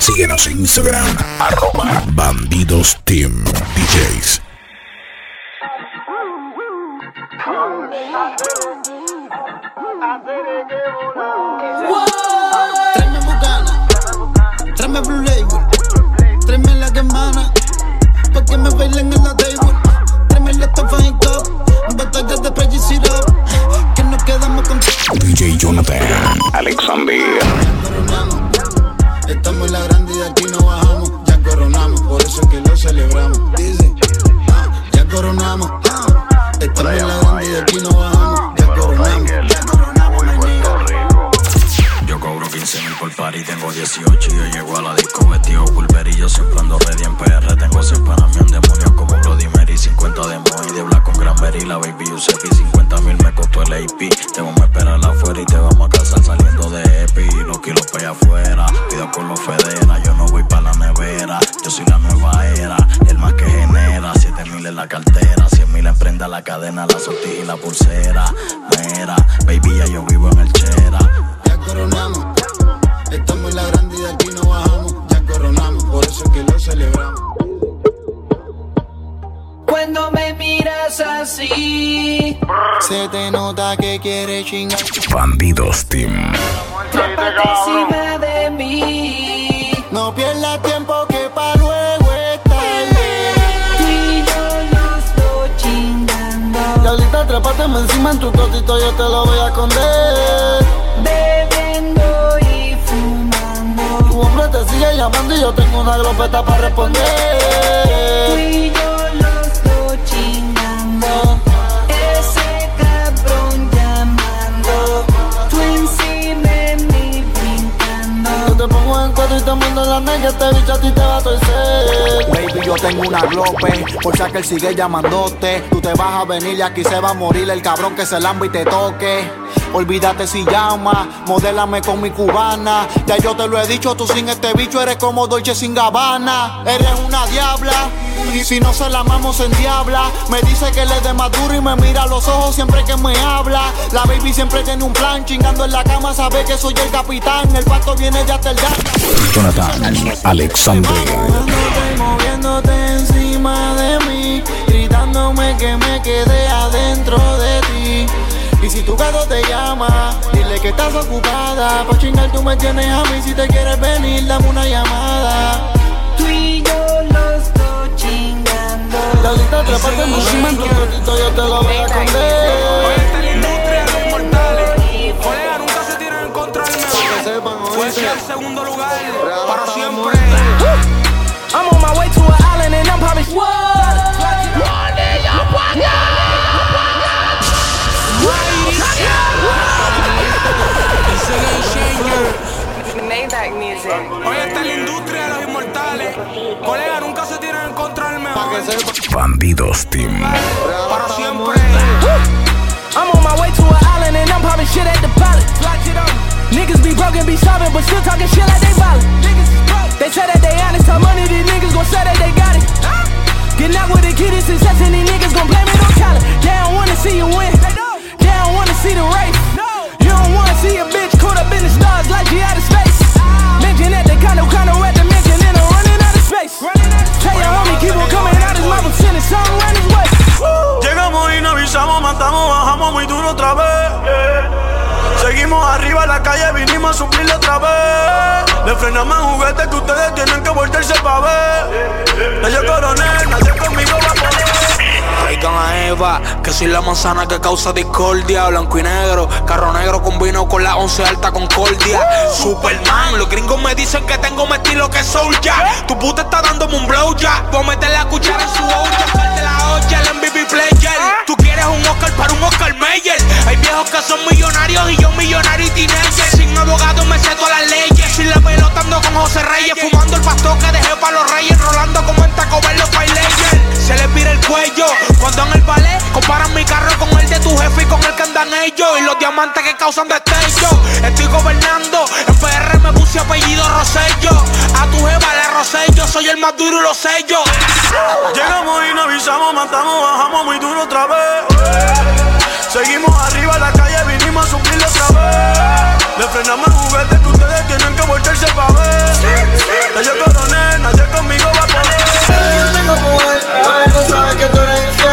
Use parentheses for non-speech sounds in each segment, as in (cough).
Síguenos en Instagram, arroba Bandidos Team DJs. Tráeme bucana, tráeme blue label, tráeme la que emana, pa' que me bailen en la table. Tráeme la tofa y cup, botellas de syrup, que nos quedamos con DJ Jonathan Alexander. Estamos en la grande y de aquí no bajamos, ya coronamos, por eso es que lo celebramos. Dice, ah, ya coronamos, ah, estamos en la grande y de aquí no bajamos, ya coronamos. 15 mil por par y tengo 18 y yo llego a la disco vestido pulver y yo siempre ando ready en PR Tengo 100 panas mi demonio como Bloody Mary. 50 de Moy de Black con Granberry La Baby Giuseppe 50 mil me costó el AP Te vamos a esperar afuera y te vamos a casar saliendo de EPI. Los kilos pa' allá afuera Cuidado con los federas Yo no voy pa' la nevera Yo soy la nueva era. El más que genera 7 mil en la cartera. 100 mil en prenda la cadena La sortija y la pulsera. Mera Baby ya yo vivo en el Chera coronamos, estamos en la grande y de aquí no bajamos, ya coronamos, por eso es que lo celebramos. Cuando me miras así, Se te nota que quieres chingar. Bandidos Team. trepa encima de mí. No pierdas tiempo que pa' luego es tarde. Tú y yo nos dos chingando, trépate encima en tu cosito, yo te lo voy a esconder. Sigue llamando y yo tengo una glopeta para Tú responder. y yo los dos chingando. Ese cabrón llamando. Tú encima de mí brincando. Yo te pongo en cuatro y te mando la negra, este bicho a ti te va a torcer. Baby, yo tengo una glope, por si aquel sigue llamándote. Tú te vas a venir y aquí se va a morir el cabrón que se lamba y te toque. Olvídate si llama, modélame con mi cubana. Ya yo te lo he dicho, tú sin este bicho eres como Dolce sin Gabbana. Eres una diabla, y si no se la amamos en diabla. Me dice que le dé más duro y me mira a los ojos siempre que me habla. La baby siempre tiene un plan, chingando en la cama, sabe que soy el capitán. El pato viene de hasta el Jonathan Alexander. Moviéndote, moviéndote encima de mí, gritándome que me quedé adentro de ti. Y si tu gato te llama, dile que estás ocupada. Pa' chingar tú me tienes a mí, si te quieres venir, dame una llamada. Tú y yo los dos chingando. Diablita, trépate encima en tu cosito, yo te lo voy a esconder. Esta es la industria de los inmortales. Colega, nunca se tiran en contra del mejor. Que sepan, Fue el segundo Bandidos Team. Para siempre. I'm on my way to an island and I'm popping shit at the pilot. Niggas be broken, be sobbing, but still talking shit like they ballin'. They say that they honest, how money these niggas gon' say that they got it. Getting out with the kid is success and these niggas gon' blame it on talent. They don't wanna see you win. They don't wanna see the race. You don't wanna see a bitch caught up in the stars like she out of space. Muy duro otra vez. Seguimos arriba en la calle, vinimos a suplirle otra vez. Le frenamos en juguete que ustedes tienen que volverse pa' ver. Nadie coroné, nadie conmigo a a que soy la manzana que causa discordia. Blanco y negro, carro negro combino con la once alta concordia. Superman, los gringos me dicen que tengo mi estilo que soy ya. Tu puta está dándome un blow ya. Voy a meter la cuchara en su olla. Sal de la olla, el MVP player. Tú quieres un Oscar para un Oscar Mayer. Hay viejos que son millonarios y yo millonario y teenager. Sin abogado me sé todas las leyes. Sin la pelota ando con José Reyes. Fumando el pastor que dejé para los reyes. Rolando como en Taco Bell los. Se le pira el cuello. Cuando en el ballet comparan mi carro con el de tu jefe y con el que andan ellos. Y los diamantes que causan destello. Estoy gobernando, en PR me puse apellido Rosello. A tu jeva le Rosello, soy el más duro y lo sé yo. Llegamos y no avisamos, matamos, bajamos muy duro otra vez. Seguimos arriba la calle, vinimos a subirlo otra vez. Le frenamos el juguete que ustedes tienen que voltearse para ver. Ya yo coroné, nadie conmigo va a poder. Yo tengo poder, que tú eres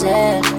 said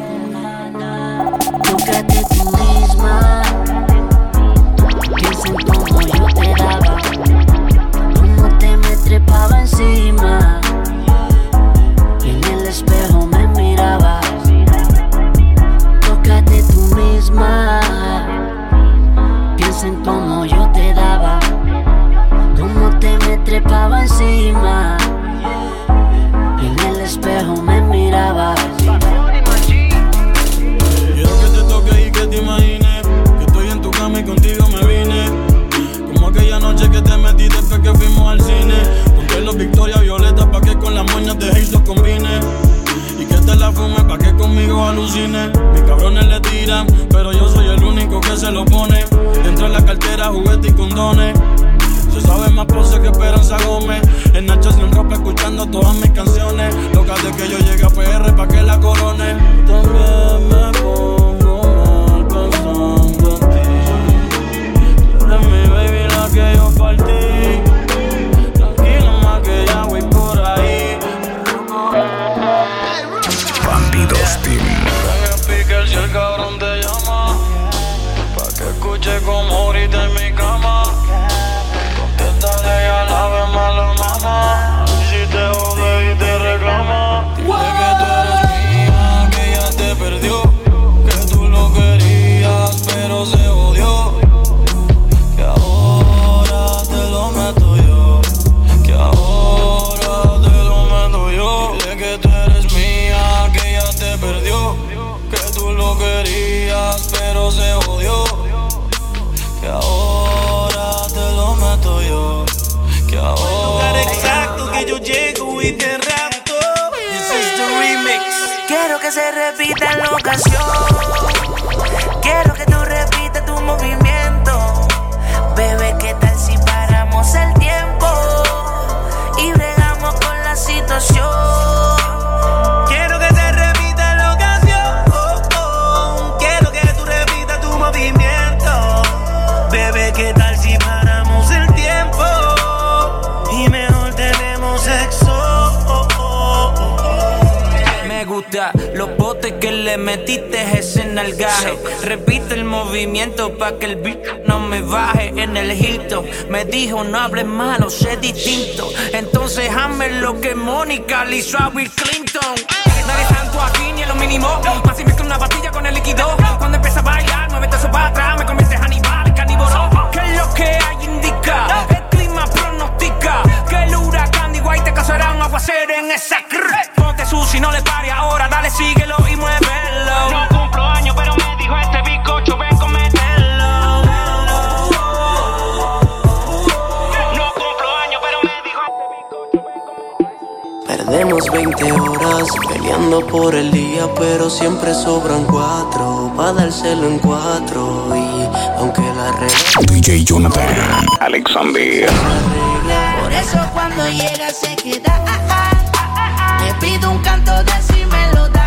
en cuatro y aunque la regla DJ Jonathan. Alexander. Por eso cuando llega se queda ah, ah, ah, Me pido un canto de si me lo da.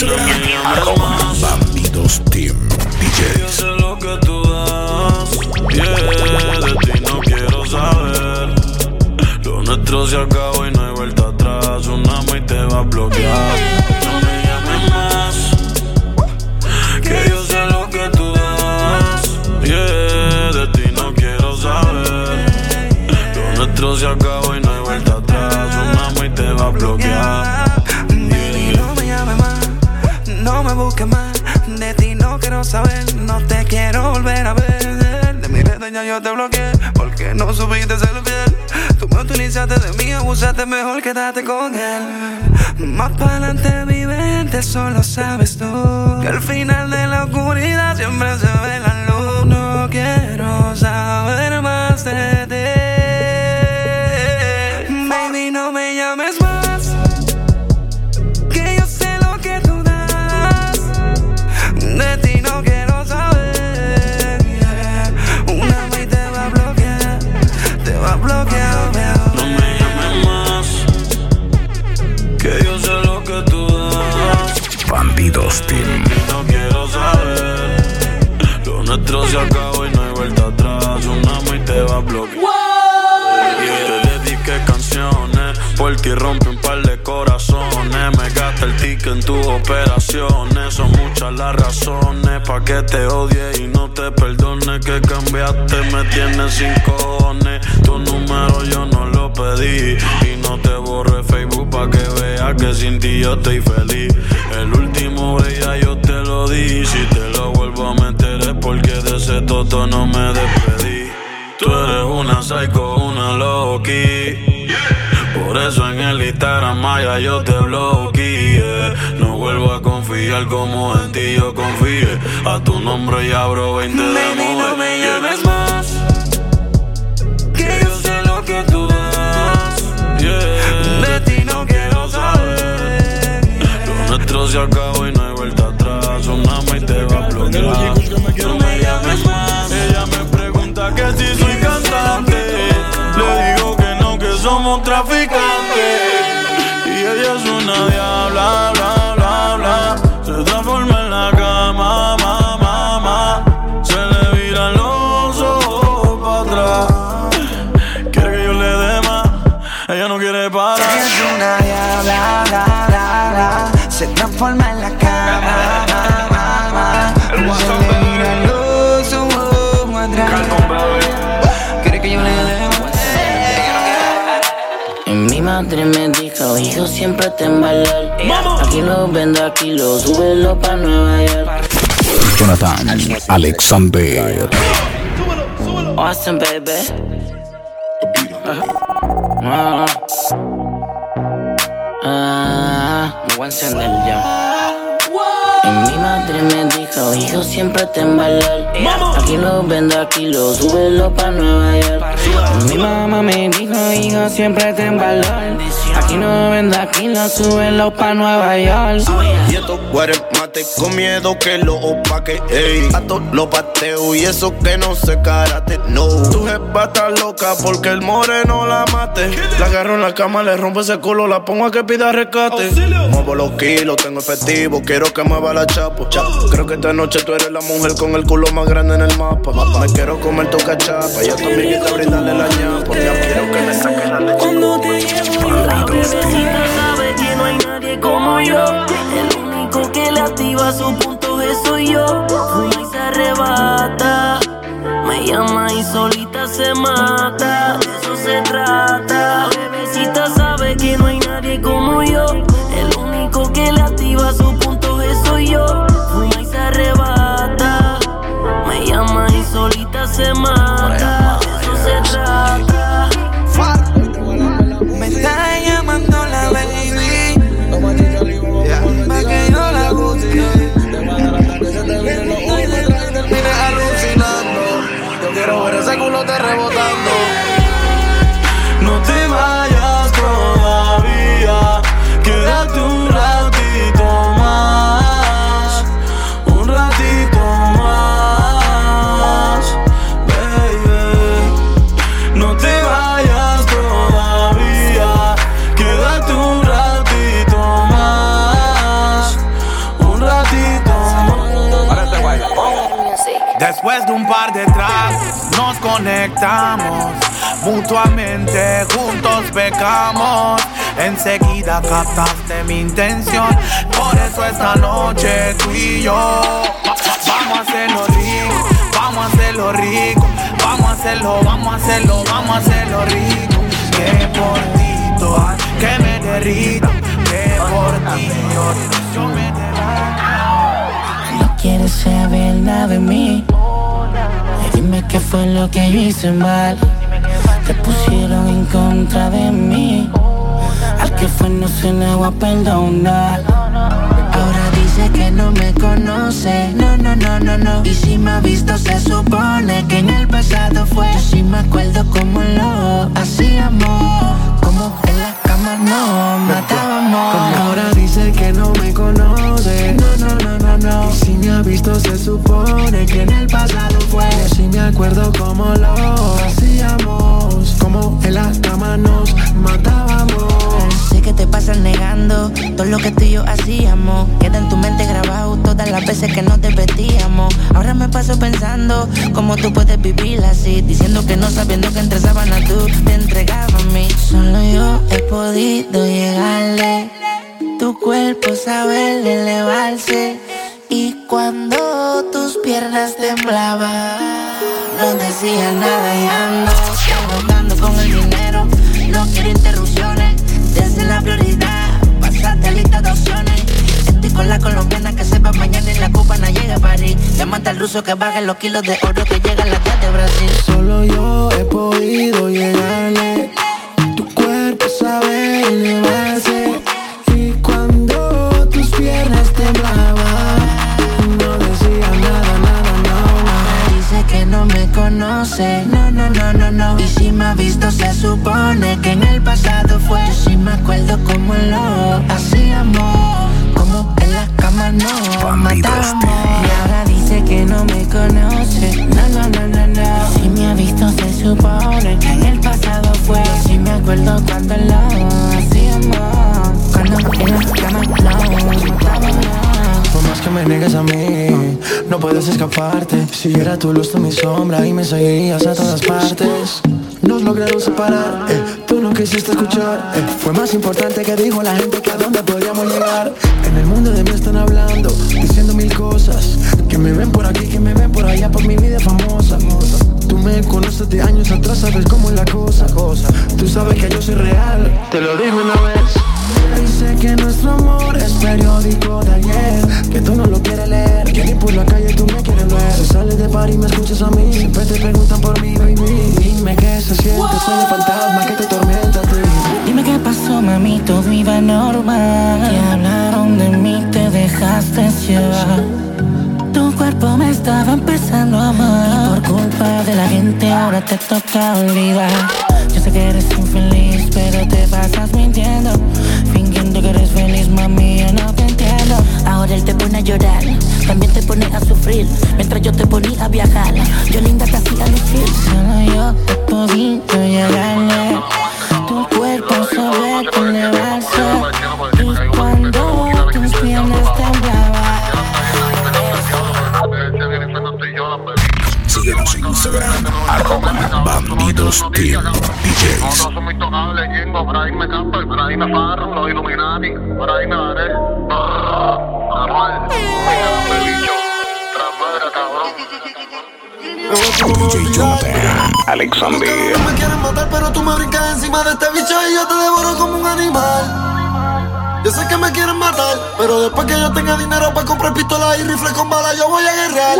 Instagram, Team DJ. Yo sé lo que tú das, yeah, de ti no quiero saber. Lo nuestro se acabó y no hay vuelta atrás. Una y te va a bloquear. No me llames más, que yo sé lo que tú das, yeah, de ti no quiero saber. Lo nuestro se acabó y no hay vuelta atrás. Una y te va a bloquear. No me busques más, de ti no quiero saber, no te quiero volver a ver. De mi red yo te bloqueé, porque no supiste ser fiel. Tú me utilizaste de mí, abusaste, mejor quédate con él. Más para adelante vivente, solo sabes tú. Que al final de la oscuridad siempre se ve la luz. No quiero saber más de ti. Team. No quiero saber. Lo nuestro se acabó y no hay vuelta atrás. Una y te va a bloquear. Yeah. Te dediqué canciones. Por ti rompe un par de corazones. Me gasta el ticket en tus operaciones. Son muchas las razones pa' que te odie y no te perdone. Que cambiaste, me tienes sin cojones. Tu número yo no lo pedí. Y no te borré Facebook pa' que veas que sin ti yo estoy feliz. El último día yo te lo di. Si te lo vuelvo a meter es porque de ese toto no me despedí. Tú eres una psycho, una loki. Por eso en el Instagram Maya yo te bloqueé. No vuelvo a confiar como en ti yo confíe. A tu nombre y abro 20 de Baby, no me llames más. Nuestro se acabó y no hay vuelta atrás. Una y te va a bloquear. No me llames más. Ella me pregunta que si soy cantante. Le digo que no, que somos traficantes. Y ella es una diabla, bla, bla, Se transforma en la cama, los ojos atrás. Quiere que yo le dé Y mi madre me dijo, hijo, siempre te embalar. Aquí lo vendo, aquí lo súbelo pa' Nueva York. Jonathan Alexander. Austin, baby. Ah, ah, me voy a encender ya. Y mi madre me dijo, hijo, siempre te embalar. Aquí lo vendo, aquí lo súbelo pa' Nueva York. Y mi mamá me dijo, hijo, siempre te embalar. Aquí no vendo, aquí lo súbelo pa' Nueva York. Y estos guares mate con miedo que lo opaque, ey. A todos los pateo y eso que no se karate, no. Tu jefa está loca porque el moreno la mate. La agarro en la cama, le rompo ese culo, la pongo a que pida rescate. Muevo los kilos, tengo efectivo, quiero que mueva la chapo. Creo que esta noche tú eres la mujer con el culo más grande en el mapa. Me quiero comer tu cachapa, yo también quiero brindarle la ñapa. Ya quiero que me saque la leche. Cuando te llevo la bebecita sabe que no hay nadie como yo. El único que le activa su punto G soy yo. Fuma y se arrebata Me llama y solita se mata. De eso se trata. Bebecita sabe que no hay nadie como yo. El único que le activa su punto G soy yo. Fuma y se arrebata Me llama y solita se mata par de tragos nos conectamos Mutuamente juntos pecamos. Enseguida captaste mi intención. Por eso esta noche tú y yo va- va- Vamos a hacerlo rico, vamos a hacerlo rico Vamos a hacerlo, vamos a hacerlo, vamos a hacerlo rico. Que por ti que me derrita Que por ti yo, No quieres saber nada de mí. Dime qué fue lo que yo hice mal. Te pusieron incómodo contra de mí. Al que fue no se le va a perdonar. Ahora dice que no me conoce, no, no, no, no, no. Y si me ha visto se supone que en el pasado fue. Yo sí me acuerdo como lo hacíamos, como en la cama no matábamos. Ahora dice que no me conoce, no, no, no, no, no. Y ha visto se supone que en el pasado fue. Yo sí me acuerdo como lo hacíamos, como en la cama nos matábamos. Sé que te pasas negando todo lo que tú y yo hacíamos. Queda en tu mente grabado todas las veces que nos vestíamos. Ahora me paso pensando cómo tú puedes vivir así. Diciendo que no sabiendo que entre sábanas tú te entregabas a mí. Solo yo he podido llegarle. Tu cuerpo sabe elevarse. Y cuando tus piernas temblaban, no decía nada y ando jugando con el dinero. No quiero interrupciones, desde la prioridad. Pasaste lista de opciones. Estoy con la colombiana que sepa mañana y la cubana llega a París. Le mata al ruso que baje los kilos de oro que llega a la tía de Brasil. Solo yo he podido llegarle. Si yo era tu luz, tú mi sombra y me seguirías a todas partes. Nos lograron separar, eh, tú no quisiste escuchar. eh. Fue más importante que dijo la gente que a dónde podríamos llegar. En el mundo de mí están hablando, diciendo mil cosas. Que me ven por aquí, que me ven por allá, por mi vida famosa. Tú me conoces de años atrás, sabes cómo es la cosa. cosa. Tú sabes que yo soy real, te lo digo una vez. Dice que nuestro amor es periódico de ayer Que tú no lo quieres leer Que ni por la calle tú me quieres ver Si sales de par y me escuchas a mí Siempre te preguntan por mí, baby Dime qué se siente, soy el fantasma que te tormenta a ti Dime qué pasó, mami, todo iba normal. Que hablaron de mí, te dejaste llevar. Tu cuerpo me estaba empezando a amar. Por culpa de la gente ahora te toca olvidar. Yo sé que eres infeliz, pero te pasas mintiendo. Alexander. No me quieren matar, pero tú me brincas encima de este bicho y yo te devoro como un animal. Yo sé que me quieren matar, pero después que yo tenga dinero para comprar pistolas y rifles con balas, yo voy a guerrear.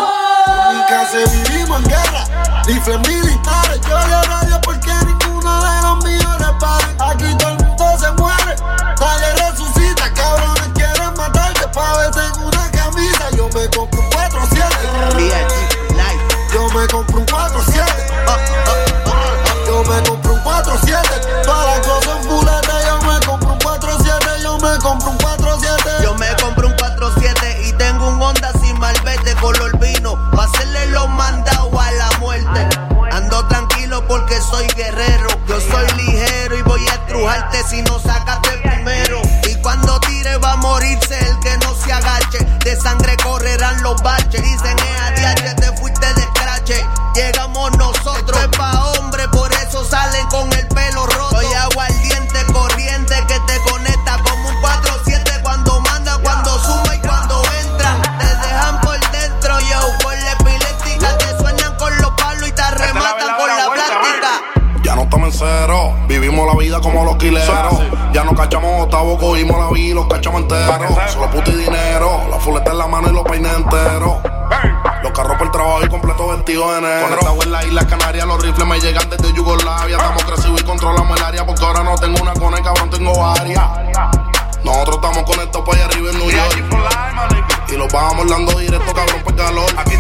En mi casa vivimos en guerra, rifles militares. Yo le radio porque ninguno de los míos repare. Aquí todo el mundo se muere, nadie resucita. Cabrones quieren matarte pa' verte en una camisa. Yo me compro un 4-7. Yo me compro un 4-7. Si no sacaste primero. Y cuando tire va a morirse el que no se agache. De sangre correrán los baches. Dicen, eh, adiache, te fuiste de escrache. Llegamos nosotros. Es pa' hombre, por eso salen con el los cachamos enteros. Solo puto y dinero, la fuleta en la mano y los peines enteros. Los carros por el trabajo y completo vestido de negro. Conectado en la isla Canaria, los rifles me llegan desde Yugoslavia. Estamos crecidos y controlamos el área porque área. Nosotros estamos conectados para allá arriba en New York. Y los vamos dando directo, cabrón, por calor. Aquí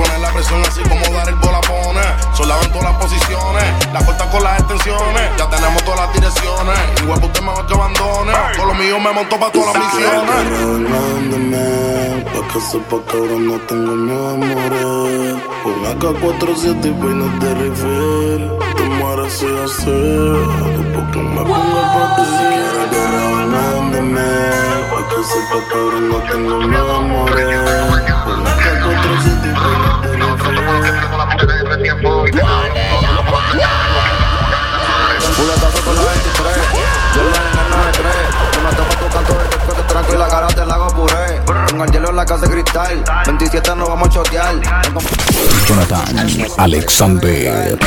Dime tú quién pone la presión así como dar el bola pone. Soldado en todas las posiciones. La corta con las extensiones. Ya tenemos todas las direcciones. Igual usted mejor que abandone. Con lo mío me monto para todas las misiones. Hablándome, pa' que sepa cabrón, no tengo miedo a morir. Un AK-47 y peines de rifle. Porque me. Si que no tengo miedo a morir. Un AK-47 y peines de rifle. Puletazo con la 23, yo la en el 93. Tú no te vas tu canto de después tranquila, cara te puré. Con el hielo en la casa de cristal, 27 nos vamos a chotear. Jonathan Alexander.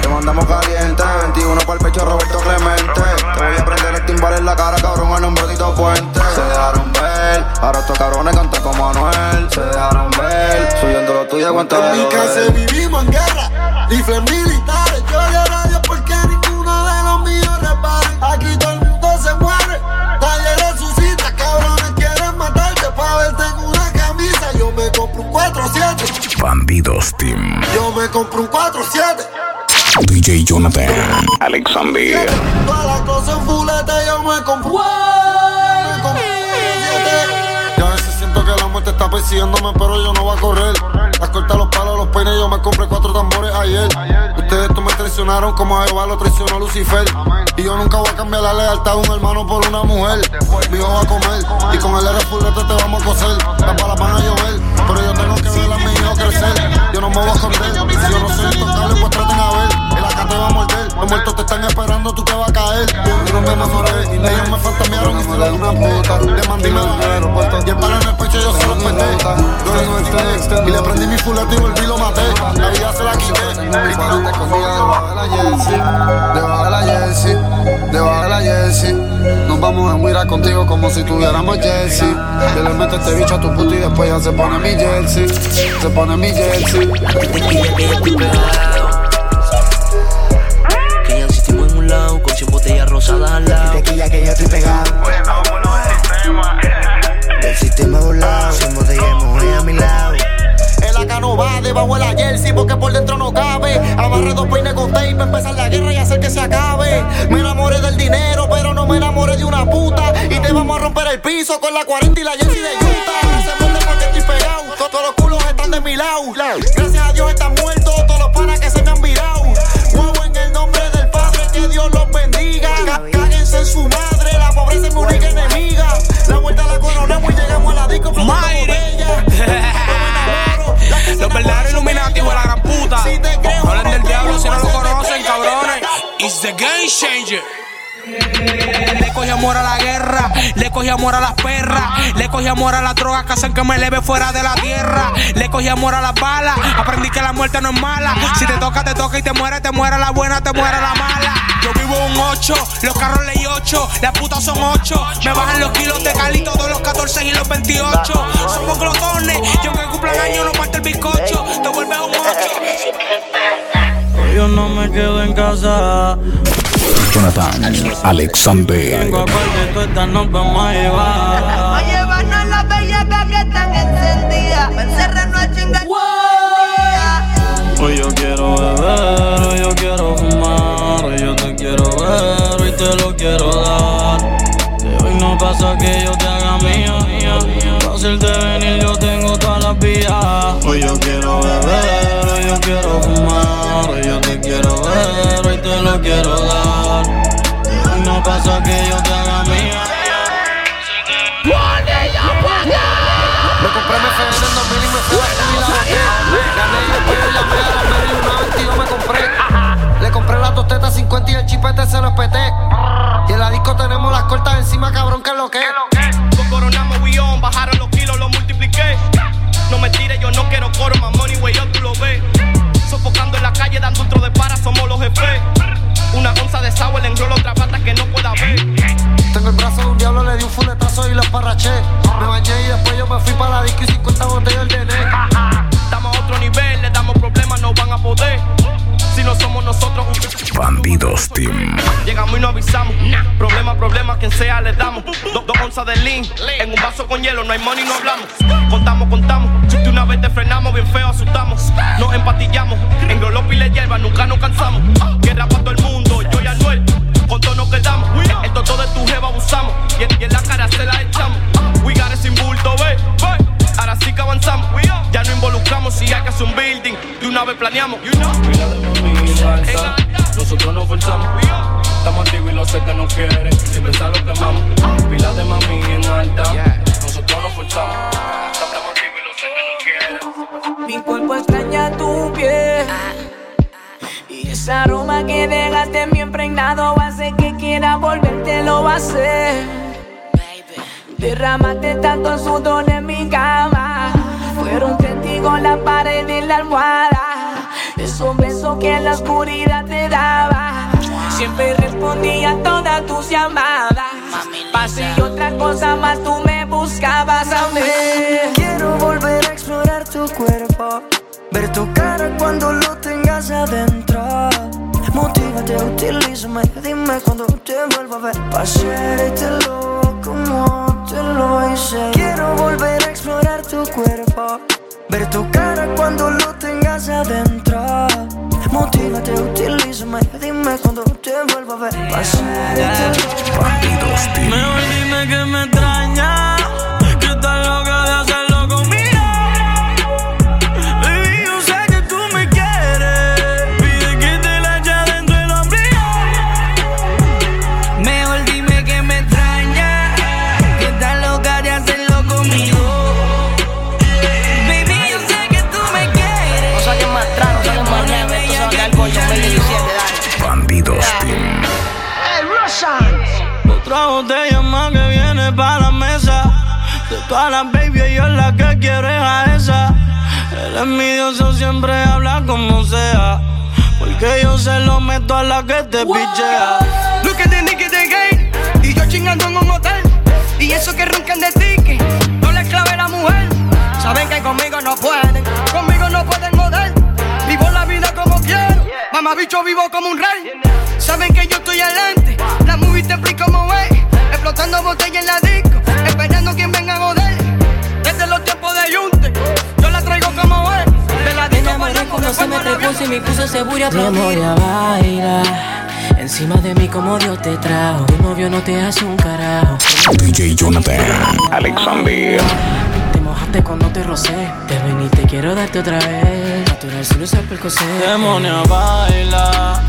Te mandamos caliente, 21 para el pecho Roberto Clemente. Te voy a prender el timbal en la cara, cabrón, el nombre Tito Puente. Se dejaron ver, ahora estos cabrones cantan como Anuel. Se dejaron ver, subiendo lo tuyo, aguanta En mi casa vivimos en guerra, rifles militares. 4-7, Bandidos Team. yo me compro un 4-7. DJ Jonathan Alexander. Todas las cosas en fulete yo me compro. Me compro un 4-7. Yo a veces siento que la muerte está persiguiéndome, pero yo no voy a correr. Las cortas, los palos, los peines, yo me compré cuatro tambores ayer. Ustedes tú me traicionaron como a Jehová lo traicionó Lucifer. Y yo nunca voy a cambiar la lealtad de un hermano por una mujer. Mi hijo va a comer y con el R fulete te vamos a coser. Las balas van a llover, pero yo tengo que crecer. Yo no me voy a esconder. Yo no soy intocable, pues traten a ver. El acá te va a morder. Los muertos te están esperando, tú te vas a caer. Yo no me enamoré. Ellos me fantamearon y se le una puta. Le mandé mi aeropuerto. Y el palo en el pecho yo se lo peté. Yo le nuestra y le prendí mi fulete y volví y lo maté. La vida se la quité. Y cuando te cogía debajo de la jersey, debajo de la jersey, debajo de la jersey. Nos vamos a mirar contigo como si tuviéramos jersey. Yo le meto este bicho a tu puta y después ya se pone mi jersey. Se pone mi jersey. En un lado, con 100 botellas rosadas al lado. Tequilla que ya estoy pegado. Del sistema volado, 100 botellas de mujer a mi lado. El acá no va debajo de la jersey porque por dentro no cabe. Amarré dos peines con tape para empezar la guerra y hacer que se acabe. Me enamoré del dinero, pero no me enamoré de una puta. Y te vamos a romper el piso con la 40 y la jersey de Utah. Se muerde porque estoy pegado. To- Todos los culos están de mi lado. Gracias a Dios están muertos todos los panas que se me han virado. Muevo en el nombre del Padre, que Dios los bendiga. Cá- Cáguense en su madre, la pobreza es mi única enemiga. La vuelta la coronamos y llegamos a la disco. botellas. (laughs) Los verdaderos Illuminati de la gran puta. No hablen del diablo si no lo conocen, cabrones. It's the game changer. Le cogí amor a la guerra, le cogí amor a las perras, le cogí amor a las drogas que hacen que me leve fuera de la tierra, le cogí amor a las balas, aprendí que la muerte no es mala, si te toca, te toca y te muere, te muere la buena, te muere la mala. Yo vivo un 8, los carros ley 8, las putas son 8, me bajan los kilos de cali todos los 14 y los 28. Somos glotones, y aunque cumplan años no parte el bizcocho, te vuelves un 8. Yo no me quedo en casa. Jonathan Alexander. Tengo esta nos vamos a llevar. A llevarnos las bellacas que están encendidas. Encerrarnos a chingar. Hoy yo quiero beber, hoy yo quiero fumar, hoy yo te quiero ver, hoy te lo quiero dar. Que hoy no pasa que yo te haga mía, mía, mía. Fácil de venir, yo tengo todas las vías. Hoy yo quiero beber, hoy yo quiero fumar, hoy yo te quiero ver, hoy te lo quiero dar. No pasa que yo te haga mía. Me compré mi FN en 2000 y me fui a la y la boté. Gané y después yo la Mary y una 22 me compré. Le compré las dos tetas 50 y el chipete se lo espeté. Y en la disco tenemos las cortas encima, cabrón, que es lo que es. Con coronamos we on, bajaron los kilos, lo multipliqué. No me tires, yo no quiero coro, más money, way up, tú lo ves. Sofocando en la calle, dando otro de para, somos los jefes. Una onza de sour, le enrolo otra pata que no pueda ver. Tengo el brazo de un diablo, le di un fuletazo y lo esparraché. Me bañé y después yo me fui para la disco y 50 botellas de otro nivel, le damos problemas, no van a poder. Si no somos nosotros, Bandidos Team. Llegamos y no avisamos. Problema, problema, quien sea le damos. Do- dos onzas de lean. En un vaso con hielo, no hay money, no hablamos. Contamos, contamos. De una vez te frenamos, bien feo asustamos. Nos empatillamos. En Grolopi le hierba, nunca nos cansamos. Guerra para todo el mundo, yo y Anuel. Con todo nos quedamos. El toto de tu jeva abusamos. Y en, y en la cara se la echamos. We got it sin bulto, ve, ve. Ahora sí que avanzamos. Ya no involucramos si hay que hacer un building. De una vez planeamos. Nosotros nos forzamos. Estamos activos y lo sé que no quieren. Sin pensar lo quemamos. Pila de mami en alta. Nosotros nos forzamos. Estamos activos y lo sé que no quieren. Mi cuerpo extraña tu piel. Y ese aroma que dejaste en mi impregnado hace que quiera volverte lo va a hacer. Derramaste tanto sudor en mi cama. Fueron testigos la pared y la almohada. Esos besos que en la oscuridad te daba. Siempre respondía a todas tus llamadas. Pase y otra cosa más tú me buscabas a mí. Quiero volver a explorar tu cuerpo. Ver tu cara cuando lo tengas adentro. Motívate, utilízame. Dime cuando te vuelva a ver. Pasártelo como lo hice. Quiero volver a explorar tu cuerpo. Ver tu cara cuando lo tengas adentro. Motívate, utilízame. Dime cuando te vuelva a ver. Pasártelo. Bandidos Team. Mejor dime que me extraña, la que quiero es a esa. El envidioso siempre habla como sea. Porque yo se lo meto a la que te pichea. Look at the de gay. Y yo chingando en un hotel. Y eso que roncan de ticket. No les clave la mujer. Saben que conmigo no pueden. Conmigo no pueden joder. Vivo la vida como quiero. Mamá bicho vivo como un rey. Saben que yo estoy adelante. La movie te explico como es. Explotando botella en la disco. Esperando quien venga a joder. Los tiempos de Yunte. Yo la traigo como es. De la Me disco enamoré bailamos cuando se me trepó y me puso segura Mi amor ya baila Encima de mí como Dios te trajo Tu novio no te hace un carajo DJ Jonathan. Alexander. Te mojaste cuando te rocé Te ven y te quiero darte otra vez Natural solo es percocé Demonia baila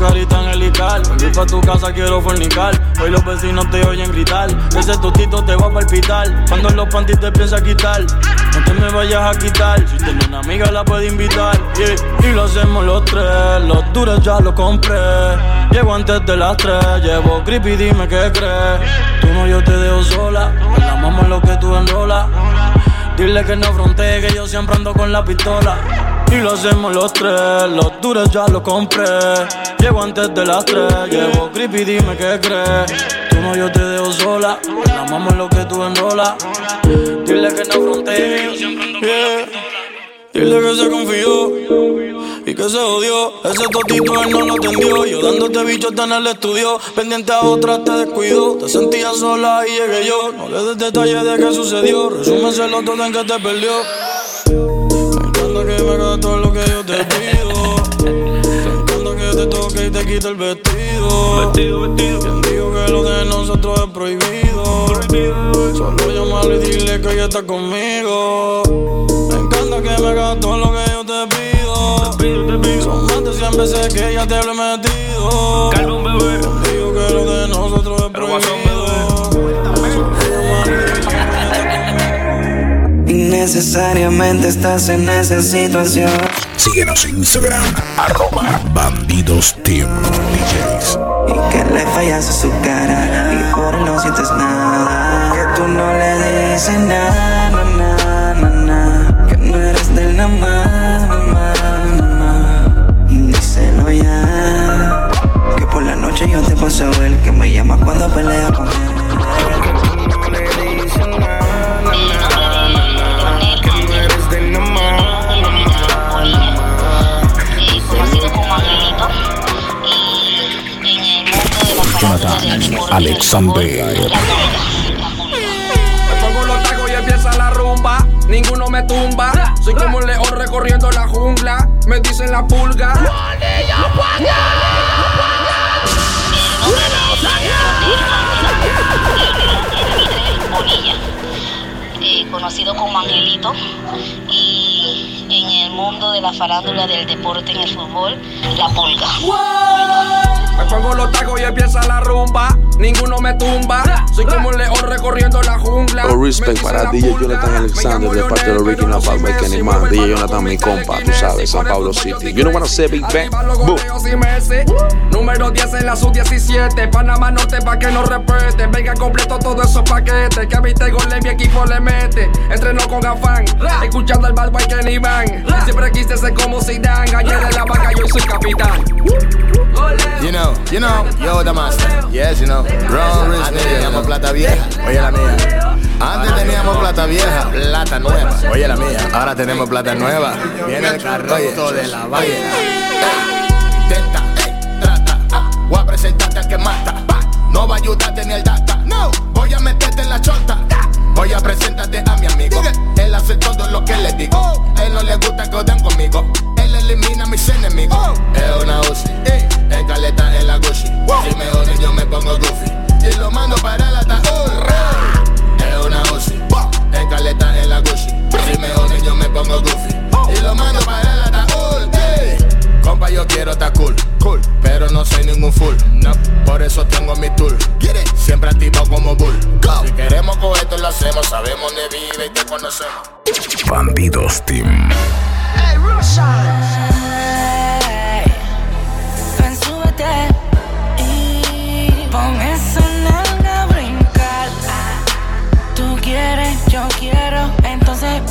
carita angelical Volví pa' tu casa quiero fornicar. Hoy los vecinos te oyen gritar. Ese totito te va a palpitar. Cuando los panties te empieza quitar. No te me vayas a quitar. Si tienes una amiga la puedes invitar. Yeah. Y lo hacemos los tres. Los duros ya los compré. Llego antes de las tres. Llevo creepy dime qué crees. Tú no yo te dejo sola. Perdamos lo que tú enrolas. Dile que no frontee, que yo siempre ando con la pistola. Y lo hacemos los tres, los duros ya los compré. Llego antes de las tres, llevo creepy, dime qué crees. Tú no, yo te dejo sola. Amamos lo que tú enrolas. Dile que no frontee, que yo siempre ando con la pistola. Dile que se confió y que se odió. Ese totito él no lo tendió. Yo dándote bicho hasta en el estudio. Pendiente a otra te descuido. Te sentías sola y llegué yo. No le des detalles de qué sucedió. Resúmeselo todo en que te perdió. Me encanta que me hagas todo lo que yo te pido. Me encanta que te toque y te quite el vestido. Vestido, vestido. Quien dijo que lo de nosotros es prohibido. Prohibido. Solo llamarle y dile que ella está conmigo. Me encanta que me hagas todo lo que yo te pido. Te pido, te pido. Son más de 100 veces que ella te lo he metido. Calma, bebé. Digo que lo de nosotros es prohibido. Innecesariamente estás en esa situación. Síguenos en Instagram, arroba Bandidos Team DJs. Y que le fallas a su cara y por él no sientes nada. Que tú no le dices nada, na, na, na, na. Que no eres de la más, mamá, mamá. Díselo ya. Que por la noche yo te paso a ver que me llama cuando pelea con Jonathan Alexander. Me pongo los tacos y empieza la rumba. Ninguno me tumba. Soy como un león recorriendo la jungla. Me dicen la pulga. Bonilla, eh, conocido como Angelito, y en el mundo de la farándula del deporte en el fútbol, la pulga. Me pongo los tacos y empieza la rumba. Ninguno me tumba. Soy como un león recorriendo la jungla. Todo respect para DJ Jonathan Alexander de parte de los Ricky Napalm by Kenny Man. DJ Jonathan, mi compa, tú sabes, San Pablo City. You know what I say, Big Bang? Boom. y. Número 10 en la sub-17. Panamá Norte pa' que no respete. Venga completo todos esos paquetes. Que a mi tengo mi equipo le mete. Entreno con afán. Escuchando el bad boy Kenny Man. Siempre quise ser como Zidane. Gané de la vaca, yo soy capitán. You know, you know, yo, the master. Yes, you know. Ron Rich Antes teníamos plata vieja, oye la mía. Antes teníamos plata vieja, plata nueva, oye la mía. Ahora tenemos plata nueva. Viene el carrito de la vaina. Intenta, ey, trata. ah, Voy a presentarte al que mata. No va a ayudarte ni el data. No, voy a meterte en la chota. Voy a presentarte a mi amigo. Él hace todo lo que le digo. Él no le gusta que oden conmigo. Elimina a mis enemigos. Es una UCI, en caleta en la Gucci. Si me unen yo me pongo goofy. Y lo mando para el ataúd. Es una UCI, en caleta en la Gucci. Si me unen yo me pongo goofy. Y lo mando para el ataúd. Compa, yo quiero estar cool, cool, pero no soy ningún fool. No, por eso tengo mi tool. Siempre activo como bull. Si queremos coger lo hacemos, sabemos dónde vive y te conocemos. Bandidos Team. Hey, Ven,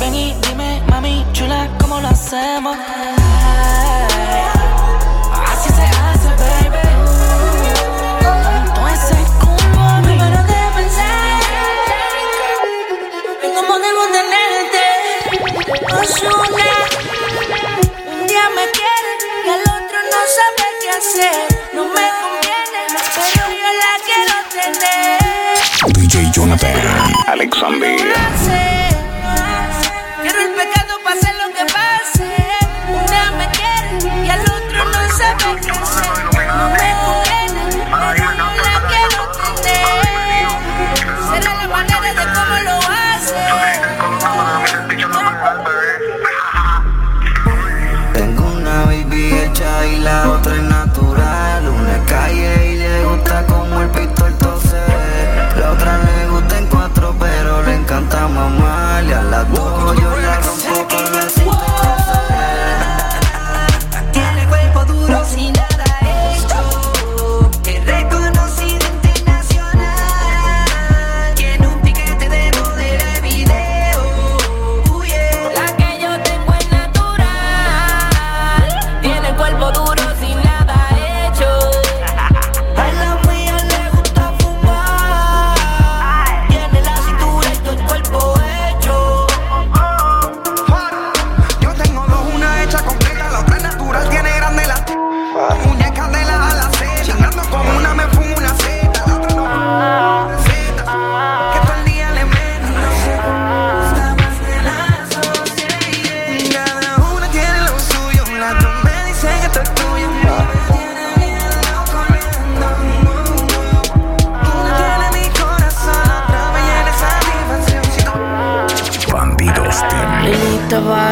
ven y dime, mami chula, ¿cómo lo hacemos?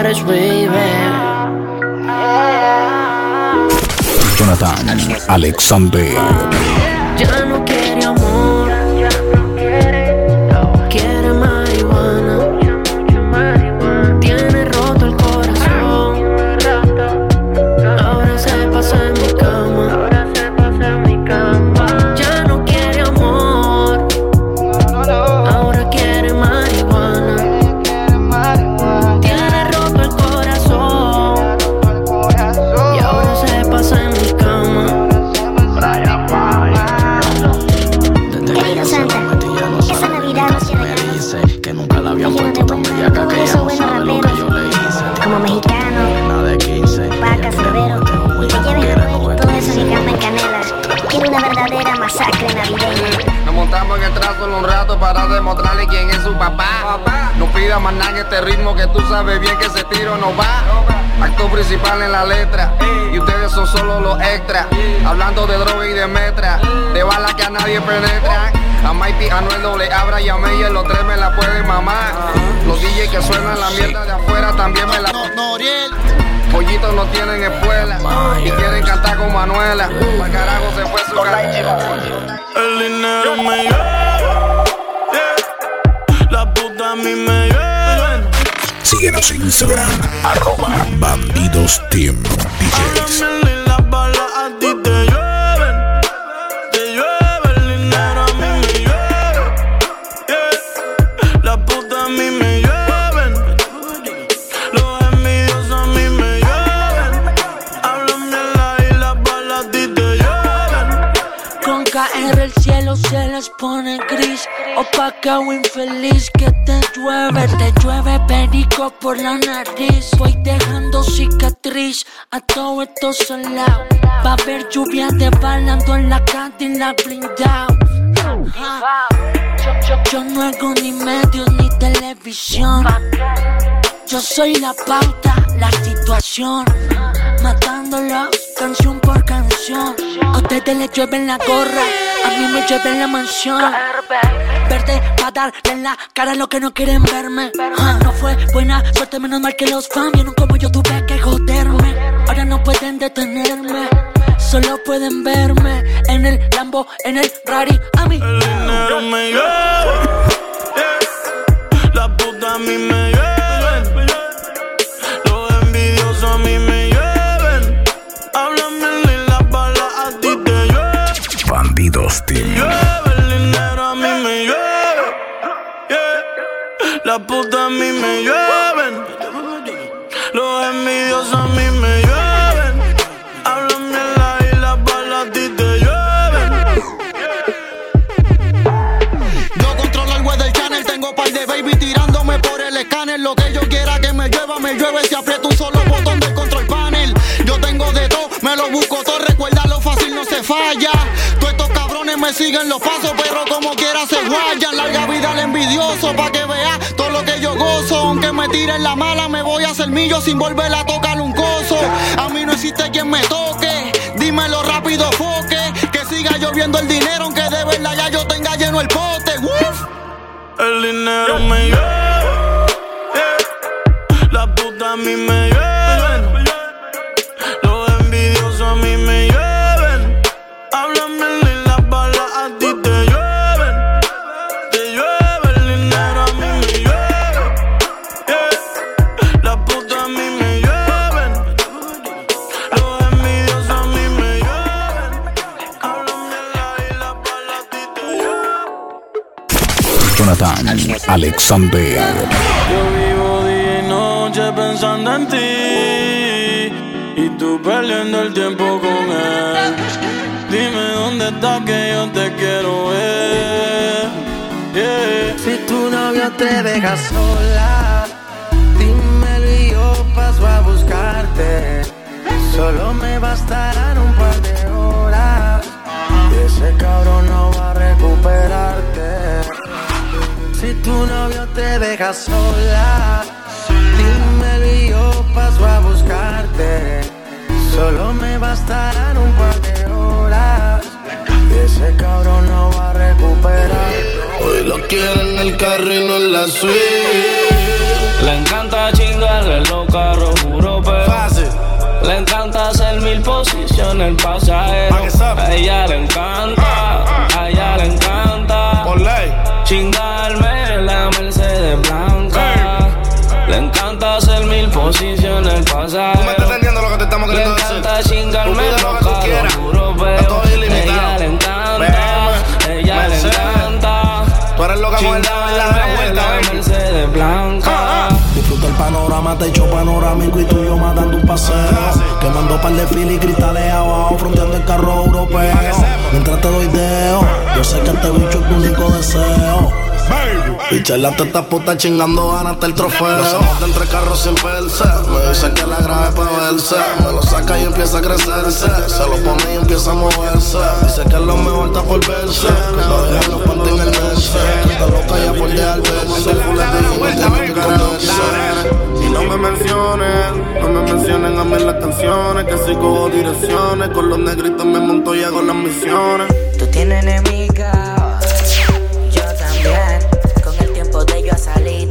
Vares, baby. Jonathan Alexander. Instagram, arroba Bandidos Team se les pone gris. Opaca o infeliz que te llueve Te llueve perico por la nariz. Voy dejando cicatriz a todo esto solado Va a haber lluvia de balando en la cantina blindado Ah, yo, yo- yo no hago ni medios ni televisión. Yo soy la pauta, la situación Matándolos canción por canción A ustedes les llueve en la gorra A mí me llueve en la mansión Verte pa' darle en la cara a los que no quieren verme Ah, No fue buena suerte, menos mal que los fans vieron como yo tuve que joderme Ahora no pueden detenerme Solo pueden verme en el Lambo, en el Rari A mí El dinero me. Yeah. (laughs) La puta a mí me lleven. Bandidos Team. Llueve el dinero a mí me llueve. Yeah. La puta a mí me llueven. Los envidiosos a mí me llueven. Háblame la y las balas a ti te llueven. Yo controlo el web del channel, tengo par de baby tirándome por el escáner. Lo que yo quiera que me llueva, me llueve si aprieto un siguen los pasos, pero como quiera se guayan. Larga vida al envidioso, pa' que vea todo lo que yo gozo. Aunque me tiren la mala, me voy a hacer millo sin volver a tocar un coso. A mí no existe quien me toque, dímelo rápido, foque. Que siga lloviendo el dinero, aunque de verdad ya yo tenga lleno el pote. El dinero me. Yeah. La puta a mí me lleven. Alexander. Yo vivo día y noche pensando en ti y tú perdiendo el tiempo con él. Dime dónde estás que yo te quiero ver. Yeah. Si tu novio te deja sola, dímelo y yo paso a buscarte. Solo me bastarán un par de horas. Y ese cabrón no va a recuperarte. Si tu novio te deja sola, dímelo y yo paso a buscarte. Solo me bastarán un par de horas. Y ese cabrón no va a recuperarte. Hoy lo quiero en el carro y no en la suite. Le encanta chingarle los carros europeos. Le encanta hacer mil posiciones el pasajero. A ella le encanta, a ella le encanta. Chingarme la Mercedes blanca. Le encanta hacer mil posiciones el pasajero. Tú me estás entendiendo lo que te estamos Le queriendo decir. encanta Tú chingarme lo que quieras. Ella le encanta, ella le encanta. Tú eres loca de la vuelta, la. Mercedes blanca. Panorama, techo panorámico y tú y yo dando un paseo. Quemando par de fil y cristales abajo, fronteando el carro europeo. Mientras te doy deo, yo sé que este bicho es tu único deseo. Piché la teta puta chingando hasta el trofeo. Nos de entre carros sin perse. Me dice que la grave pa' verse. Me lo saca y empieza a crecerse. Se lo pone y empieza a moverse. Dice que lo mejor está por verse. Que lo dejan los panties en el verse. Que está loca ya por dejar verse. Y no me mencionen, no me mencionen a mí en las canciones. Que si cojo direcciones, con los negritos me monto y hago las misiones. Tú tienes enemiga,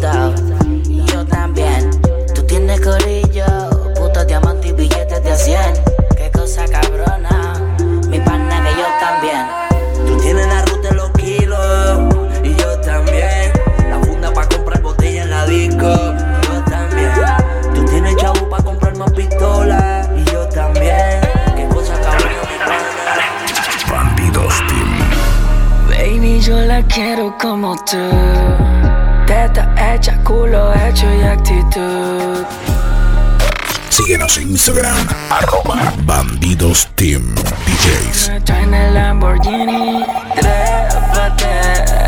salido, yo también. Tú tienes corillo, puto diamante y billetes de 100. Qué cosa cabrona, mi pana que yo también. Tú tienes la ruta en los kilos y yo también. La funda pa' comprar botella en la disco, yo también. Tú tienes chavo pa' comprar más pistolas y yo también. Qué cosa cabrona, mi pana. Bandidos Team. Baby, yo la quiero como tú. Teta hecha, culo hecho y actitud. Síguenos en Instagram, arroba Bandidos Team DJs. Me traen el Lamborghini, trépate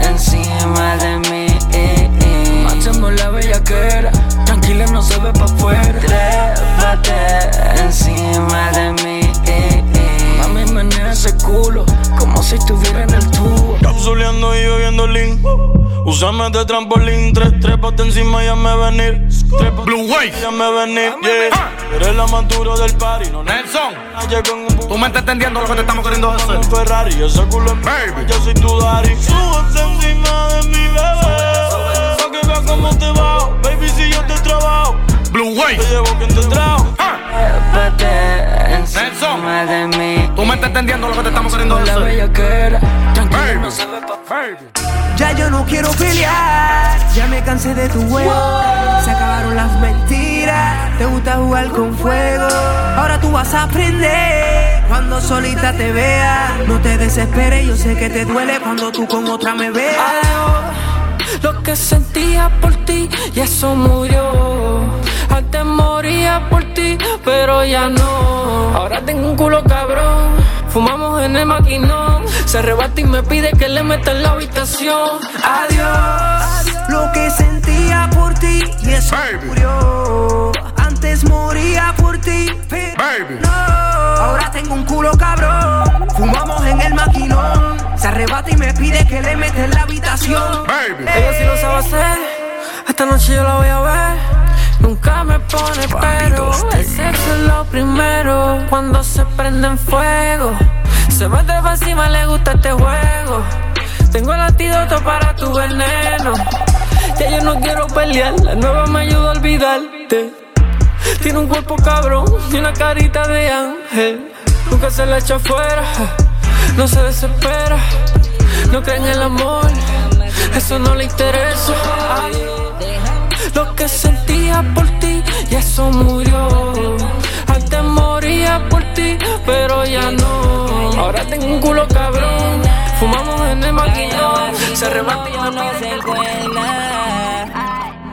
encima de mí. Hacemos la bellaquera, tranquila no se ve pa' afuera. Trépate encima de mí. Úsame de trampolín, tres, trépate encima y hazme venir. Blue Way. Ya me venir, yeah. Eres la más dura del party, no Nelson, tú me estás entendiendo lo que te estamos queriendo hacer. Ferrari, ese culo en baby. Yo soy tu daddy. Súbete encima de mi bebé. Pa' que veas cómo te va, baby, si yo te trabajo. Blue Way. Te llevo quien te trajo. Trépate encima de mí. Tú me estás entendiendo lo que te estamos queriendo la hacer. no pa' afuera. Ya yo no quiero pelear, ya me cansé de tu juego. Se acabaron las mentiras, te gusta jugar con fuego. Ahora tú vas a aprender cuando solita te vea. No te desesperes, yo sé que te duele cuando tú con otra me veas. Lo que sentía por ti y eso murió. Antes moría por ti, pero ya no. Ahora tengo un culo cabrón. Fumamos en el maquinón. Se arrebata y me pide que le meta en la habitación. Adiós. Lo que sentía por ti y eso murió. Antes moría por ti, pero no. Ahora tengo un culo cabrón. Fumamos en el maquinón. Se arrebata y me pide que le meta en la habitación. Ella sí lo sabe hacer. Esta noche yo la voy a ver. Nunca me pone pero el sexo es lo primero. Cuando se prende en fuego, se me trepa encima, le gusta este juego. Tengo el antídoto para tu veneno. Ya yo no quiero pelear, la nueva me ayuda a olvidarte. Tiene un cuerpo cabrón y una carita de ángel. Nunca se la echa afuera, no se desespera. No cree en el amor, eso no le interesa. Lo que sentía por ti y eso murió. Antes moría por ti, pero ya no. Ahora tengo un culo cabrón. Fumamos en el maquinón. Se arrebata y no se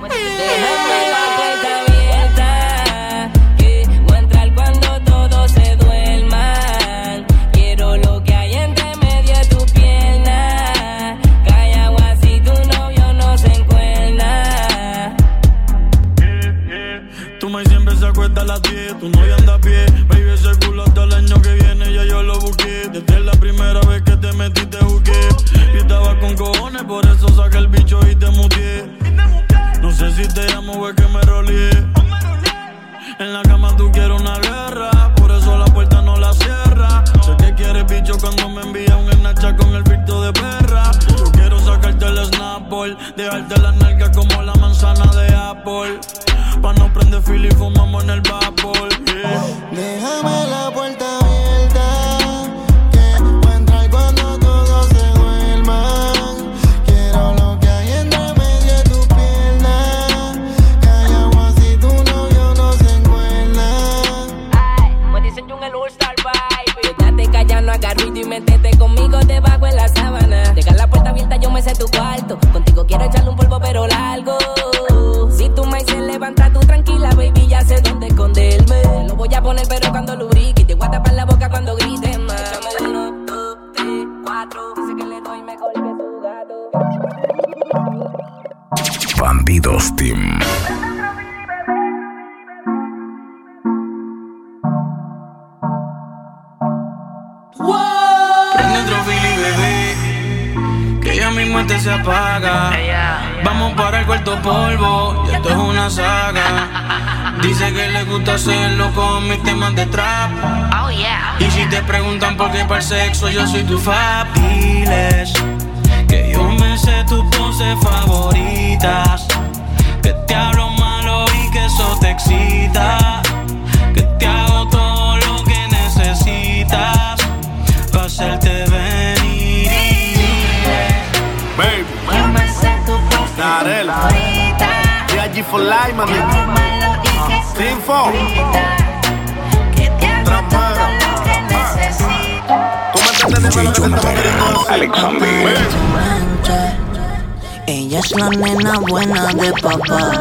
Déjame Bandidos Team. Prende otro Philly, bebé. Que ya mi muerte se apaga. Vamos para el cuarto polvo. Y esto es una saga. Dice que le gusta hacerlo con mis temas de trap. Y si te preguntan por qué para el sexo, yo soy tu fabiles. Que yo me sé tus poses favoritas. Que te hablo malo y que eso te excita. Que te hago todo lo que necesitas. Pa' hacerte venir. Baby. Yo me sé tu pose Darel. favorita. DRG for life, mami. Malo y que eso te hago todo Ella es la nena buena de papá.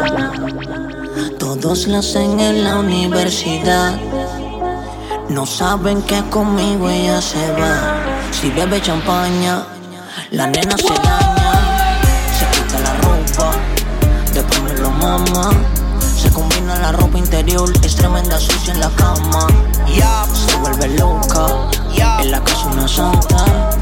Todos la hacen en la universidad. No saben que conmigo ella se va. Si bebe champaña, la nena se daña. Se quita la ropa, después me lo mama. Se combina la ropa interior, es tremenda sucia en la cama. Se vuelve loca, en la casa una santa.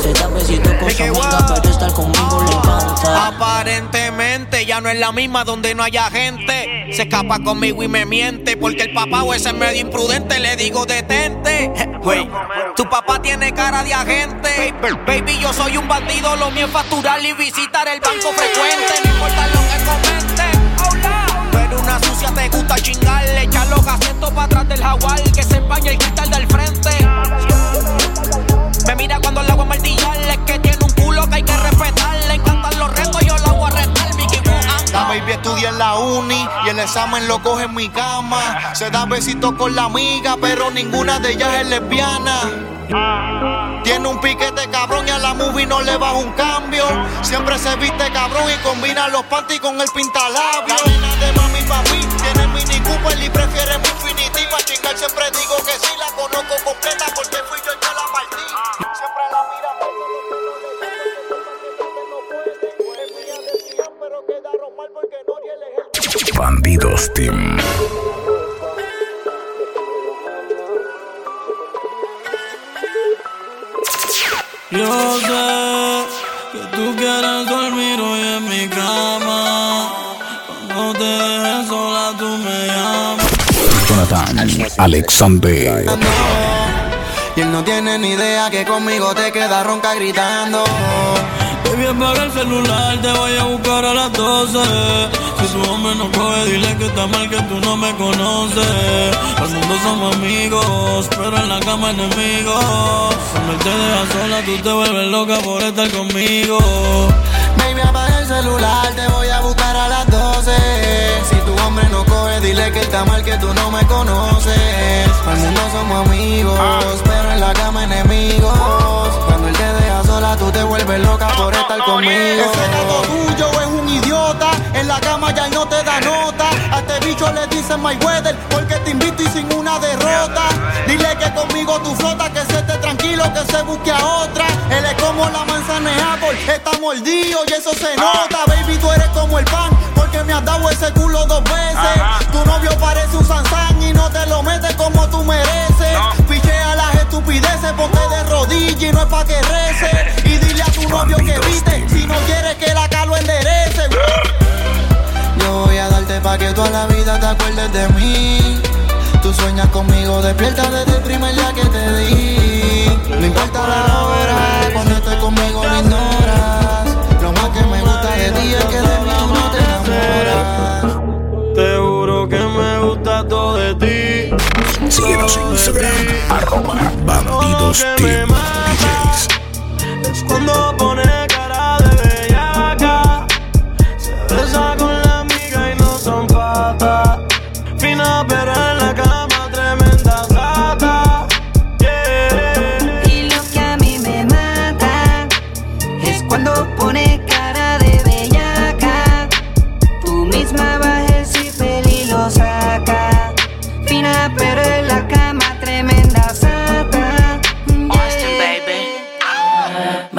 Se da besito con su amiga, pero estar conmigo le encanta. Aparentemente ya no es la misma donde no haya gente. Se escapa conmigo y me miente. Porque el papá o ese es medio imprudente. Le digo detente. Wey, tu papá tiene cara de agente. Baby, yo soy un bandido. Lo mío es facturar y visitar el banco frecuente. No importa lo que comenten. Pero una sucia te gusta chingarle. Echar los asientos para atrás del jaguar. Que se empañe el cristal del frente. Le hago martillarle. Que tiene un culo que hay que respetar. Le encantan los retos, yo lo hago a Mouse La baby estudia en la uni y el examen lo coge en mi cama. Se da besitos con la amiga, pero ninguna de ellas es lesbiana. Tiene un piquete cabrón y a la movie no le baja un cambio. Siempre se viste cabrón y combina los panties con el pintalabio. La nena de mami papi tiene mini Cooper y prefiere mi Infinity. Pa' chingar siempre digo que sí, la conozco completa Bandidos Team. Yo sé que tú quieres dormir hoy en mi cama. Cuando te dejes sola, tú me llamas. Jonathan Alexander. Y él no tiene ni idea que conmigo te queda ronca gritando. Baby, apaga el celular, te voy a buscar a las 12. Si su hombre no coge, dile que está mal que tú no me conoces. Al mundo somos amigos, pero en la cama enemigos. Cuando él te deja sola, tú te vuelves loca por estar conmigo. Baby, apaga el celular, te voy a buscar a las 12. Si tu hombre no coge, dile que está mal que tú no me conoces. Al mundo somos amigos, pero en la cama enemigos. Cuando él te deja sola, tú te vuelves loca por estar conmigo. Ese gato tuyo es un idiota, en la cama ya no te da nota. A este bicho le dicen my weather, porque te invito y sin una derrota. Dile que conmigo tú flota, que se esté tranquilo, que se busque a otra. Él es como la manzana de Apple, está mordido y eso se nota. Baby, tú eres como el pan, porque me has dado ese culo dos veces. Tu novio parece un Sansán y no te lo metes como tú mereces. Pichea las estupideces, ponte de rodillas y no es pa' que rece. Y dile a tu novio que viste, si no quieres que la calo enderece. Yo voy a darte pa' que toda la vida te acuerdes de mí. Tú sueñas conmigo, despierta desde el primer día que te di. No importa la hora, cuando estés conmigo lo ignoras. Lo más que me gusta de ti es que de mí tú no te enamoras. Te juro que me gusta todo de ti. Síguenos en Instagram, arroba Bandidos Team DJs. Es cuando pone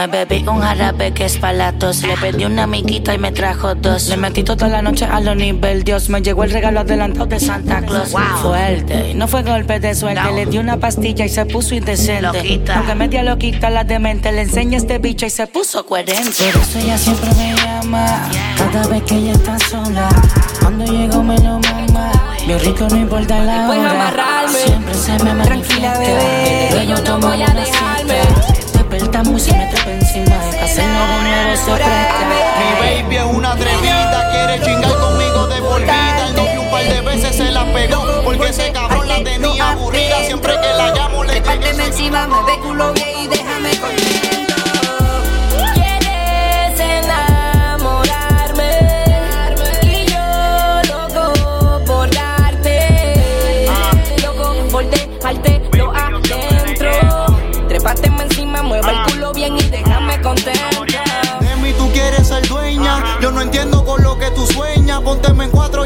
Me bebí un jarabe que es palatos. Le pedí una amiguita y me trajo dos. Le metí toda la noche a lo nivel Dios. Me llegó el regalo adelantado de Santa Claus. Fuerte. Y no fue golpe de suerte. Le di una pastilla y se puso indecente. Loquita. Aunque media loquita la demente. Le enseña este bicho y se puso coherente. Por eso ella siempre me llama. Cada vez que ella está sola. Cuando llego me lo mama. Bien rico no importa la hora. Siempre se me Tranquila, bebé, Que yo no voy a dejarme. Mi baby es una atrevida, quiere chingar conmigo de por vida. El novio un par de veces se la pegó, porque ese cabrón la tenía aburrida. Siempre que la llamo le Trépateme encima, me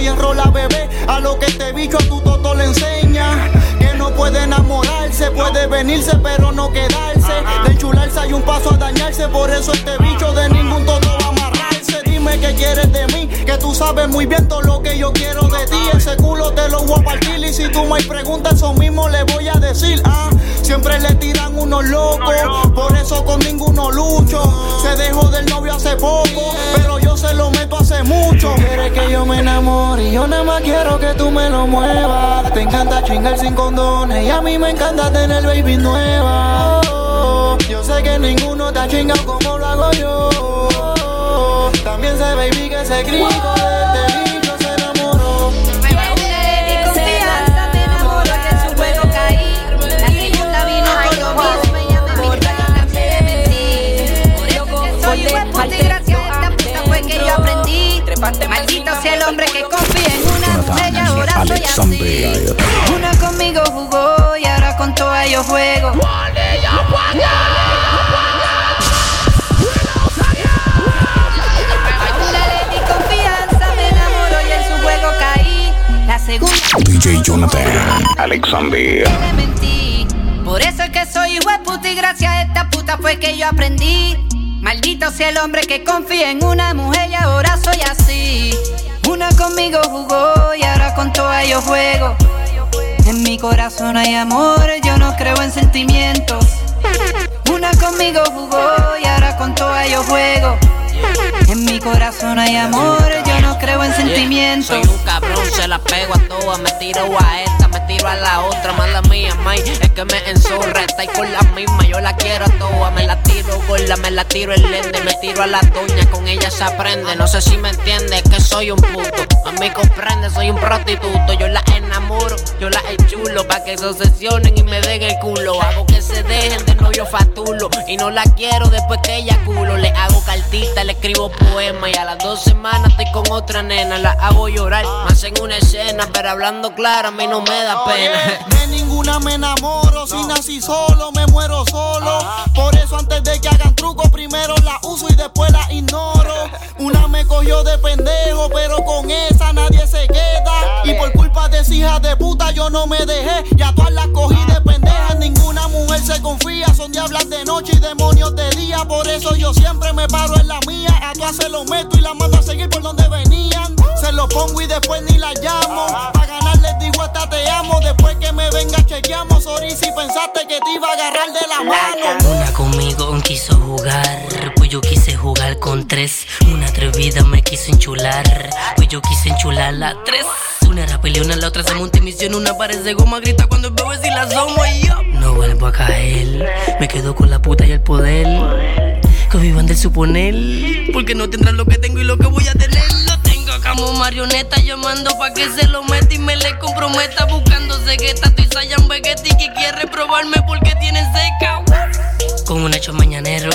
Pónteme en cuatro y enrola bebé. A lo que este bicho a tu toto le enseña. Que no puede enamorarse, puede venirse, pero no quedarse. De enchularse hay un paso a dañarse. Por eso este bicho de ningún toto. Dime qué quieres de mí, que tú sabes muy bien todo lo que yo quiero de ti. Ese culo te lo voy a partir. Y si tú me preguntas, eso mismo le voy a decir. Ah, siempre le tiran unos locos. Por eso con ninguno lucho. Se dejó del novio hace poco, pero yo se lo meto hace mucho. Quieres que yo me enamore y yo nada más quiero que tú me lo muevas. Te encanta chingar sin condones y a mí me encanta tener baby nueva. Yo sé que ninguno te ha chingado como lo hago yo. Sé baby que ese grito de bicho se enamoró. confianza, me enamoro y en su juego caí. La segunda vino con lo mismo, ella me miró y me mentí. Por eso que soy un puta y gracias a esta puta fue que yo aprendí. Maldito sea el hombre que confía en una mujer y ahora soy así. Alexander. Una conmigo jugó y ahora con toda yo juego. Jonathan. Alexander. Por eso es que soy hijo de puta y gracias a esta puta fue que yo aprendí. Maldito sea el hombre que confía en una mujer y ahora soy así. Una conmigo jugó y ahora con toda yo juego. En mi corazón hay amor, yo no creo en sentimientos. Una conmigo jugó y ahora con toda yo juego. En mi corazón hay amor, yo no creo en sentimientos. Soy un cabrón, se la pego a todas. Me tiro a esta, me tiro a la otra. Mala mía, may, es que me enzorra. Está ahí con la misma, yo la quiero a todas. Me la tiro gorda, me la tiro el lente. Me tiro a la doña, con ella se aprende. No sé si me entiende, que soy un puto. A mí comprende, soy un prostituto. Yo la enamoro, yo la enchulo. Pa' que se obsesionen y me den el culo. Hago que se dejen de novio fatulo. Y no la quiero después que ella culo. Le hago cartita, le escribo poema. Y a las dos semanas estoy con otra nena. La hago llorar, me hacen una escena. Pero hablando claro, a mí no me da pena. (laughs) De ninguna me enamoro, si nací solo, me muero solo. Por eso antes de que hagan truco, primero la uso y después la ignoro. (laughs) Una me cogió de pendejo, pero con esa nadie se queda. Y por culpa de esa hija de puta yo no me dejé. Y a todas las cogí de pendejas, ninguna mujer se confía. Son diablas de noche y demonios de día. Por eso yo siempre me paro en la mía. A todas se lo meto y la mando a seguir por donde venían. Se lo pongo y después ni la llamo. Pa' ganar les digo hasta te amo. Después que me venga chequeamos. Sorry si pensaste que te iba a agarrar de la mano. Una conmigo quiso jugar, pues yo quise jugar con tres. Una atrevida me quiso enchular, pues yo quise enchular la tres. Una era peleona, la otra se monta en misión, una parece goma, grita cuando veo si la somo y yo no vuelvo a caer. Me quedo con la puta y el poder. Que vivan del suponer, porque no tendrán lo que tengo y lo que voy a tener. Marioneta, yo mando pa' que se lo meta y me le comprometa. Buscando cegueta, estoy Sayan Vegetti que quiere probarme porque tiene seca. Con un hecho mañanero,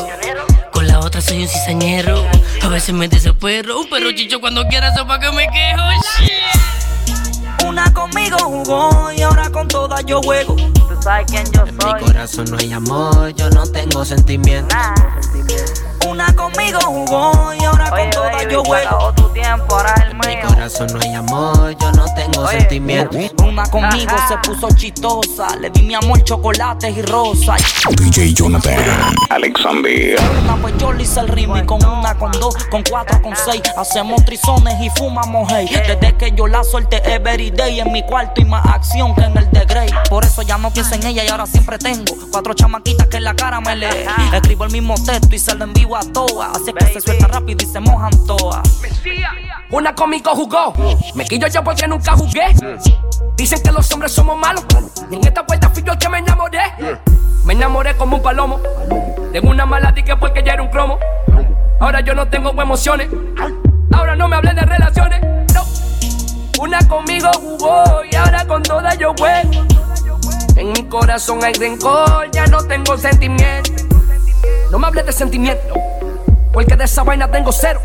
con la otra soy un cizañero. A veces me desespero, pero chicho cuando quiera sepa que me quejo. Shit. Una conmigo jugó y ahora con todas yo juego. Tú sabes quién yo En mi corazón no hay amor, yo no tengo sentimientos. Una conmigo jugó y ahora con todas yo juego. tu tiempo, ahora el mío. Mi corazón no hay amor, yo no tengo sentimientos. Una conmigo se puso chistosa. Le di mi amor chocolates y rosas. DJ Jonathan Alexander. Una pues yo le hice el ritmo con una, con dos, con cuatro, con seis. Hacemos trizones y fumamos hey. Desde que yo la solté every day en mi cuarto y más acción que en el de Grey. Por eso ya no pienso en ella y ahora siempre tengo cuatro chamaquitas que en la cara me lee. Escribo el mismo texto y salgo en vivo a. Así que se suelta rápido y se mojan todas. Una conmigo jugó. Me quillo yo porque nunca jugué. Dicen que los hombres somos malos. Y en esta vuelta fui yo el que me enamoré. Me enamoré como un palomo. Tengo una mala que porque ya era un cromo. Ahora yo no tengo emociones. Ahora no me hablen de relaciones. No. Una conmigo jugó y ahora con todas yo juego. En mi corazón hay rencor, ya no tengo sentimiento. No me hables de sentimiento, porque de esa vaina tengo cero.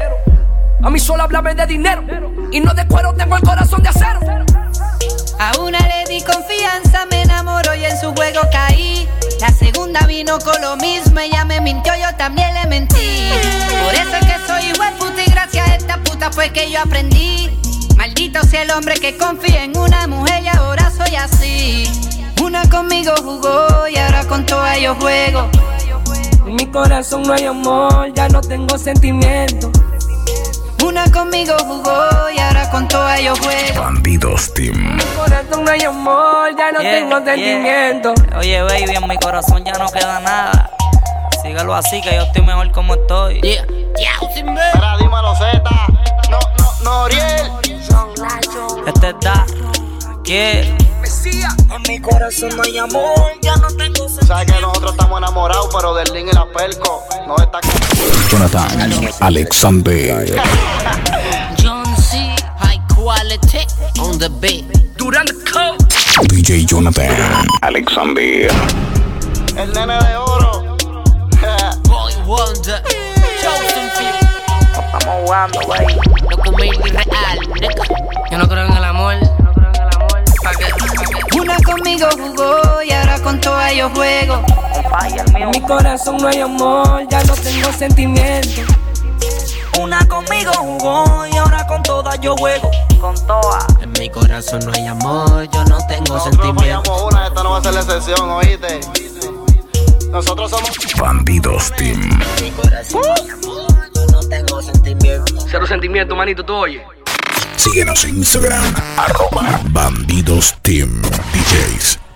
A mí solo háblame de dinero y no de cuero, tengo el corazón de acero. A una le di confianza, me enamoró y en su juego caí. La segunda vino con lo mismo, ella me mintió, yo también le mentí. Por eso es que soy igual puta y gracias a esta puta fue que yo aprendí. Maldito sea el hombre que confía en una mujer y ahora soy así. Una conmigo jugó y ahora con toda yo juego. En mi corazón no hay amor, ya no tengo sentimiento. Una conmigo jugó y ahora con toda yo juego. Bandidos Team. En mi corazón no hay amor, ya no Yeah, tengo yeah. sentimiento. Oye, baby, en mi corazón ya no queda nada. Sígalo así, que yo estoy mejor como estoy. Yeah. Espera, dímelo, Z. No, no, Noriel. Este da. ¿Qué? En mi corazón no hay amor, ya no tengo Sabes que nosotros estamos enamorados, pero del link y la perco no está Jonathan Alexander. (laughs) John C. High quality on the beat. Durán Code. DJ Jonathan Alexander. El nene de oro. Boy Wonder. Chosen few. Estamos jugando, güey. Loco mil y real. Yo no creo en el amor. Una conmigo jugó y ahora con toda yo juego. En mi corazón no hay amor, ya no tengo sentimiento. Una conmigo jugó y ahora con todas yo juego. Con todas. En mi corazón no hay amor, yo no tengo sentimientos. fallamos una, esta no va a ser la excepción, oíste. Nosotros somos Bandidos Team. no tengo sentimientos. Cero sentimiento, manito, tú oye. Síguenos en Instagram. Arroba Bandidos Team DJs.